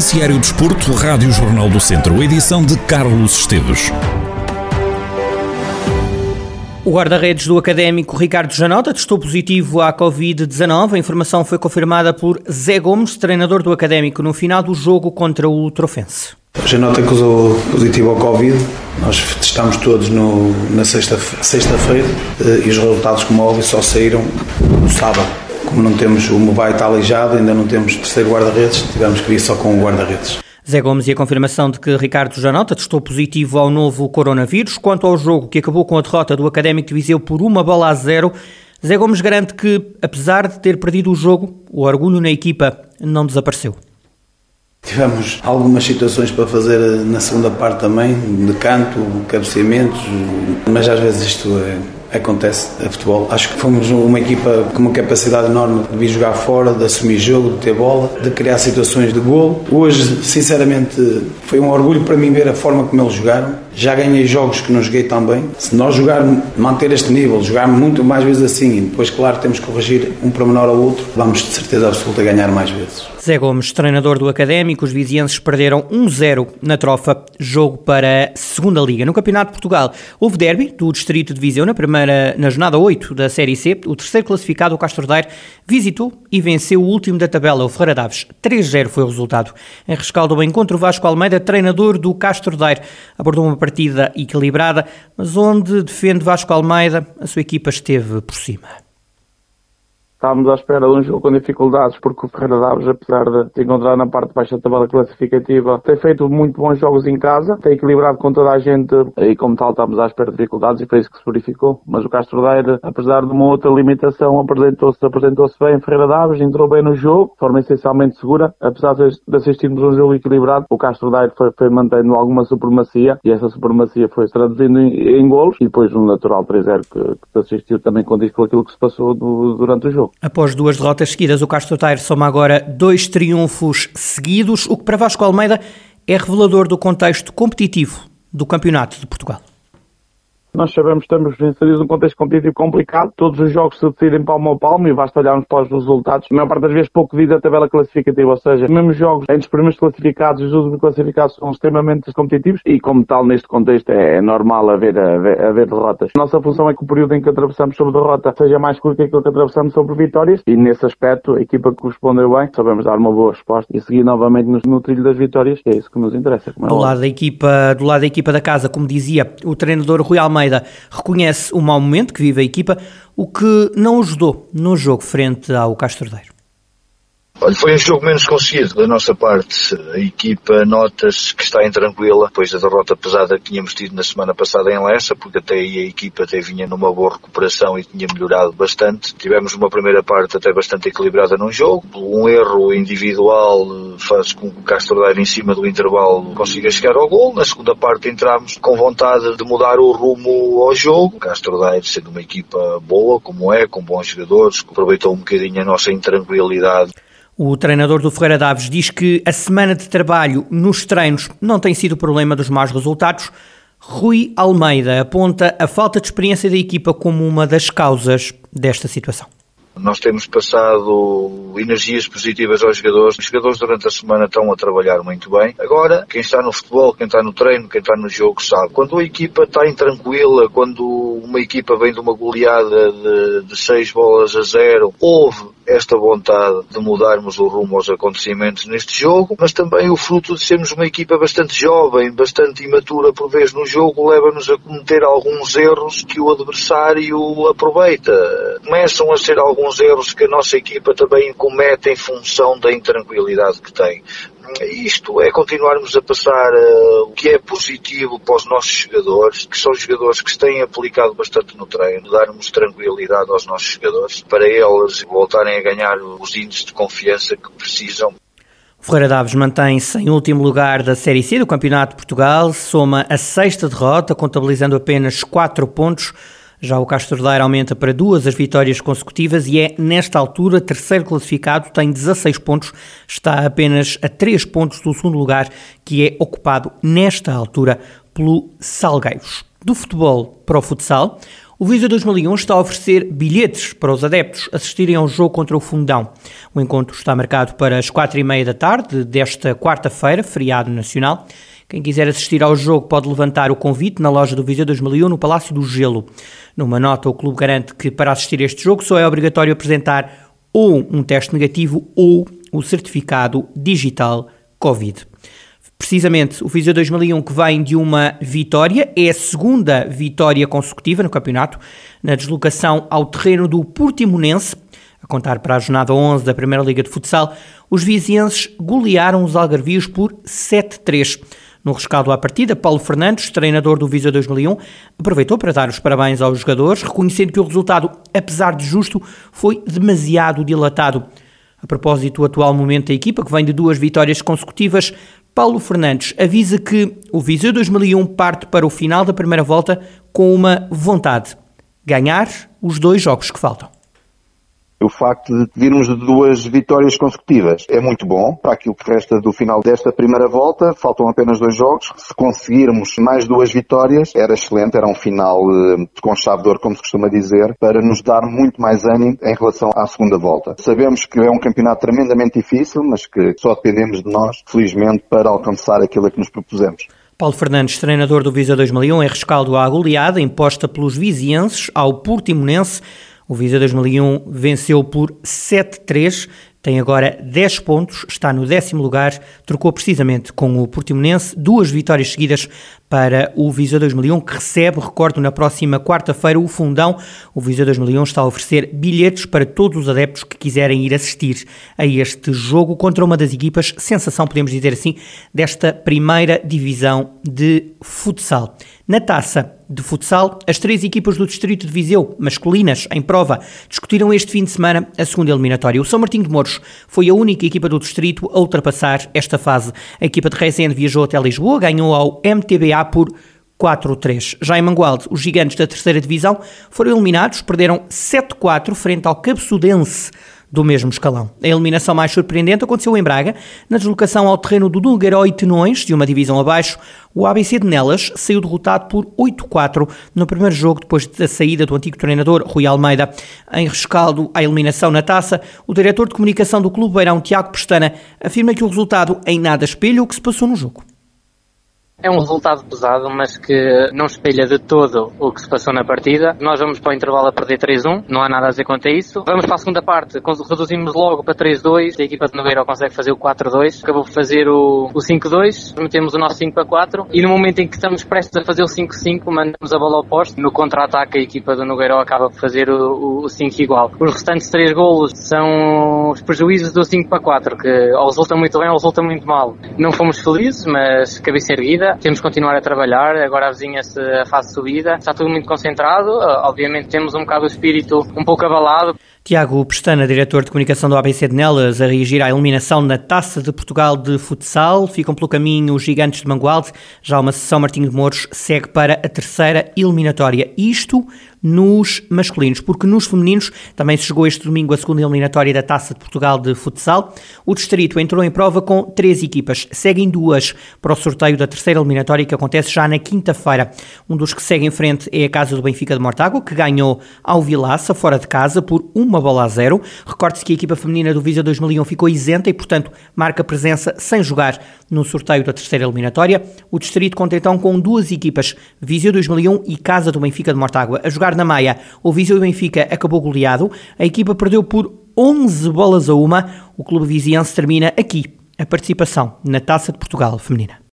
Noticiário Desporto, Rádio Jornal do Centro, edição de Carlos Esteves. O guarda-redes do Académico Ricardo Janota testou positivo à Covid-19. A informação foi confirmada por Zé Gomes, treinador do Académico, no final do jogo contra o Trofense. Janota acusou positivo ao Covid. Nós testámos todos no, na sexta-feira sexta eh, e os resultados, como óbvio, só saíram no sábado. Como não temos, o Mobile está aleijado, ainda não temos terceiro guarda-redes, tivemos que ir só com o guarda-redes. Zé Gomes e a confirmação de que Ricardo Janota testou positivo ao novo coronavírus. Quanto ao jogo que acabou com a derrota do Académico de Viseu por uma bola a zero, Zé Gomes garante que, apesar de ter perdido o jogo, o orgulho na equipa não desapareceu. Tivemos algumas situações para fazer na segunda parte também, de canto, cabeceamentos, mas às vezes isto é, acontece a futebol. Acho que fomos uma equipa com uma capacidade enorme de vir jogar fora, de assumir jogo, de ter bola, de criar situações de gol. Hoje, sinceramente, foi um orgulho para mim ver a forma como eles jogaram. Já ganhei jogos que não joguei tão bem. Se nós jogarmos, manter este nível, jogarmos muito mais vezes assim e depois, claro, temos que corrigir um para menor ao outro, vamos de certeza absoluta ganhar mais vezes. Zé Gomes, treinador do Académico, os vizienses perderam 1-0 na trofa, jogo para a Segunda Liga. No Campeonato de Portugal, houve derby do Distrito de Viseu na primeira, na jornada 8 da Série C. O terceiro classificado, o Castro Daire, visitou e venceu o último da tabela, o Ferreira Daves. 3-0 foi o resultado. Em rescaldo ao encontro, Vasco Almeida, treinador do Castro Daire, abordou uma partida equilibrada, mas onde defende Vasco Almeida, a sua equipa esteve por cima. Estávamos à espera de um jogo com dificuldades, porque o Ferreira Daves, apesar de se encontrar na parte de baixo da tabela classificativa, tem feito muito bons jogos em casa, tem equilibrado com toda a gente e, como tal, estávamos à espera de dificuldades e foi isso que se verificou. Mas o Castro Daire, apesar de uma outra limitação, apresentou-se apresentou bem. Ferreira Daves entrou bem no jogo, de forma essencialmente segura. Apesar de assistirmos um jogo equilibrado, o Castro Daire foi, foi mantendo alguma supremacia e essa supremacia foi traduzindo em, em golos e depois um natural 3-0 que, que assistiu também com aquilo que se passou do, durante o jogo. Após duas derrotas seguidas, o Castro Taire soma agora dois triunfos seguidos, o que para Vasco Almeida é revelador do contexto competitivo do Campeonato de Portugal. Nós sabemos que estamos inseridos num contexto competitivo complicado. Todos os jogos se decidem palmo a palmo e basta olharmos para os resultados. A maior parte das vezes pouco diz a tabela classificativa, ou seja, os mesmos jogos entre os primeiros classificados e os últimos classificados são extremamente competitivos e, como tal, neste contexto é normal haver, haver, haver derrotas. A nossa função é que o período em que atravessamos sobre derrota seja mais curto que aquilo que atravessamos sobre vitórias e, nesse aspecto, a equipa que respondeu bem, sabemos dar uma boa resposta e seguir novamente no, no trilho das vitórias, que é isso que nos interessa. É do, lado da equipa, do lado da equipa da casa, como dizia o treinador Rui Almeida, reconhece o mau momento que vive a equipa, o que não ajudou no jogo frente ao Castordeiro. Olha, foi um jogo menos conseguido da nossa parte. A equipa nota-se que está intranquila depois da derrota pesada que tínhamos tido na semana passada em Lessa, porque até aí a equipa até vinha numa boa recuperação e tinha melhorado bastante. Tivemos uma primeira parte até bastante equilibrada num jogo. Um erro individual faz com que o Castro Daire em cima do intervalo consiga chegar ao gol. Na segunda parte entramos com vontade de mudar o rumo ao jogo. O Castro Daire sendo uma equipa boa, como é, com bons jogadores, aproveitou um bocadinho a nossa intranquilidade o treinador do Ferreira Daves diz que a semana de trabalho nos treinos não tem sido o problema dos maus resultados. Rui Almeida aponta a falta de experiência da equipa como uma das causas desta situação. Nós temos passado energias positivas aos jogadores. Os jogadores durante a semana estão a trabalhar muito bem. Agora, quem está no futebol, quem está no treino, quem está no jogo sabe. Quando a equipa está intranquila, quando uma equipa vem de uma goleada de, de seis bolas a zero, houve esta vontade de mudarmos o rumo aos acontecimentos neste jogo, mas também o fruto de sermos uma equipa bastante jovem, bastante imatura por vez no jogo, leva-nos a cometer alguns erros que o adversário aproveita. Começam a ser alguns erros que a nossa equipa também comete em função da intranquilidade que tem isto é continuarmos a passar uh, o que é positivo para os nossos jogadores, que são jogadores que se têm aplicado bastante no treino, darmos tranquilidade aos nossos jogadores para eles voltarem a ganhar os índices de confiança que precisam. O Ferreira Daves mantém-se em último lugar da Série C do Campeonato de Portugal, soma a sexta derrota, contabilizando apenas 4 pontos. Já o Castro Daire aumenta para duas as vitórias consecutivas e é, nesta altura, terceiro classificado, tem 16 pontos, está apenas a 3 pontos do segundo lugar, que é ocupado, nesta altura, pelo Salgueiros. Do futebol para o futsal, O Visa 2001 está a oferecer bilhetes para os adeptos assistirem ao jogo contra o Fundão. O encontro está marcado para as quatro e meia da tarde desta quarta-feira, feriado nacional. Quem quiser assistir ao jogo pode levantar o convite na loja do Viseu 2001 no Palácio do Gelo. Numa nota, o clube garante que para assistir a este jogo só é obrigatório apresentar ou um teste negativo ou o certificado digital Covid. Precisamente o Viseu 2001 que vem de uma vitória, é a segunda vitória consecutiva no campeonato, na deslocação ao terreno do Portimonense, a contar para a jornada 11 da Primeira Liga de Futsal, os vizienses golearam os algarvios por 7-3. No rescaldo à partida, Paulo Fernandes, treinador do Viseu 2001, aproveitou para dar os parabéns aos jogadores, reconhecendo que o resultado, apesar de justo, foi demasiado dilatado. A propósito do atual momento da equipa, que vem de duas vitórias consecutivas, Paulo Fernandes avisa que o Viseu 2001 parte para o final da primeira volta com uma vontade: ganhar os dois jogos que faltam. O facto de virmos de duas vitórias consecutivas é muito bom para aquilo que resta do final desta primeira volta. Faltam apenas dois jogos. Se conseguirmos mais duas vitórias, era excelente, era um final eh, com chave de ouro, como se costuma dizer, para nos dar muito mais ânimo em relação à segunda volta. Sabemos que é um campeonato tremendamente difícil, mas que só dependemos de nós, felizmente, para alcançar aquilo a que nos propusemos. Paulo Fernandes, treinador do Visa 2001, é rescaldo à goleada imposta pelos vizienses ao Portimonense o Viseu 2001 venceu por 7-3, tem agora 10 pontos, está no décimo lugar, trocou precisamente com o Portimonense, duas vitórias seguidas para o Viseu 2001, que recebe, recordo, na próxima quarta-feira o Fundão. O Viseu 2001 está a oferecer bilhetes para todos os adeptos que quiserem ir assistir a este jogo contra uma das equipas, sensação, podemos dizer assim, desta primeira divisão de futsal. Na taça de futsal, as três equipas do Distrito de Viseu, masculinas, em prova, discutiram este fim de semana a segunda eliminatória. O São Martinho de Mouros foi a única equipa do Distrito a ultrapassar esta fase. A equipa de Reisende viajou até Lisboa, ganhou ao MTBA por 4-3. Já em Mangualde, os gigantes da terceira divisão foram eliminados, perderam 7-4 frente ao Capsudense do mesmo escalão. A eliminação mais surpreendente aconteceu em Braga, na deslocação ao terreno do Dulgaró e Tenões, de uma divisão abaixo. O ABC de Nelas saiu derrotado por 8-4 no primeiro jogo, depois da saída do antigo treinador Rui Almeida. Em rescaldo à eliminação na taça, o diretor de comunicação do Clube Beirão, Tiago Pestana, afirma que o resultado em nada espelha o que se passou no jogo. É um resultado pesado, mas que não espelha de todo o que se passou na partida. Nós vamos para o intervalo a perder 3-1, não há nada a dizer quanto a isso. Vamos para a segunda parte, reduzimos logo para 3-2, a equipa de Nogueira consegue fazer o 4-2, acabou por fazer o, o 5-2, metemos o nosso 5-4 e no momento em que estamos prestes a fazer o 5-5, mandamos a bola ao poste. No contra-ataque, a equipa do Nogueira acaba por fazer o, o 5 igual. Os restantes 3 golos são os prejuízos do 5-4, que ou resulta muito bem ou resulta muito mal. Não fomos felizes, mas cabeça erguida temos que continuar a trabalhar, agora avizinha-se a fase de subida, está tudo muito concentrado, ah, obviamente temos um bocado o espírito um pouco abalado. Tiago Pestana, diretor de comunicação do ABC de Nelas, a reagir à eliminação na Taça de Portugal de futsal. Ficam pelo caminho os gigantes de Mangualde. Já uma sessão Martinho de Mouros segue para a terceira eliminatória. Isto nos masculinos, porque nos femininos também se chegou este domingo a segunda eliminatória da Taça de Portugal de futsal. O distrito entrou em prova com três equipas. Seguem duas para o sorteio da terceira eliminatória que acontece já na quinta-feira. Um dos que segue em frente é a Casa do Benfica de Mortágua, que ganhou ao Vilaça, fora de casa, por uma bola a zero. Recorde-se que a equipa feminina do Visa 2001 ficou isenta e, portanto, marca presença sem jogar no sorteio da terceira eliminatória. O distrito conta então com duas equipas, Viseu 2001 e Casa do Benfica de Mortágua, a jogar na Maia, o Viseu e Benfica acabou goleado. A equipa perdeu por 11 bolas a uma. O clube viziense termina aqui a participação na Taça de Portugal feminina.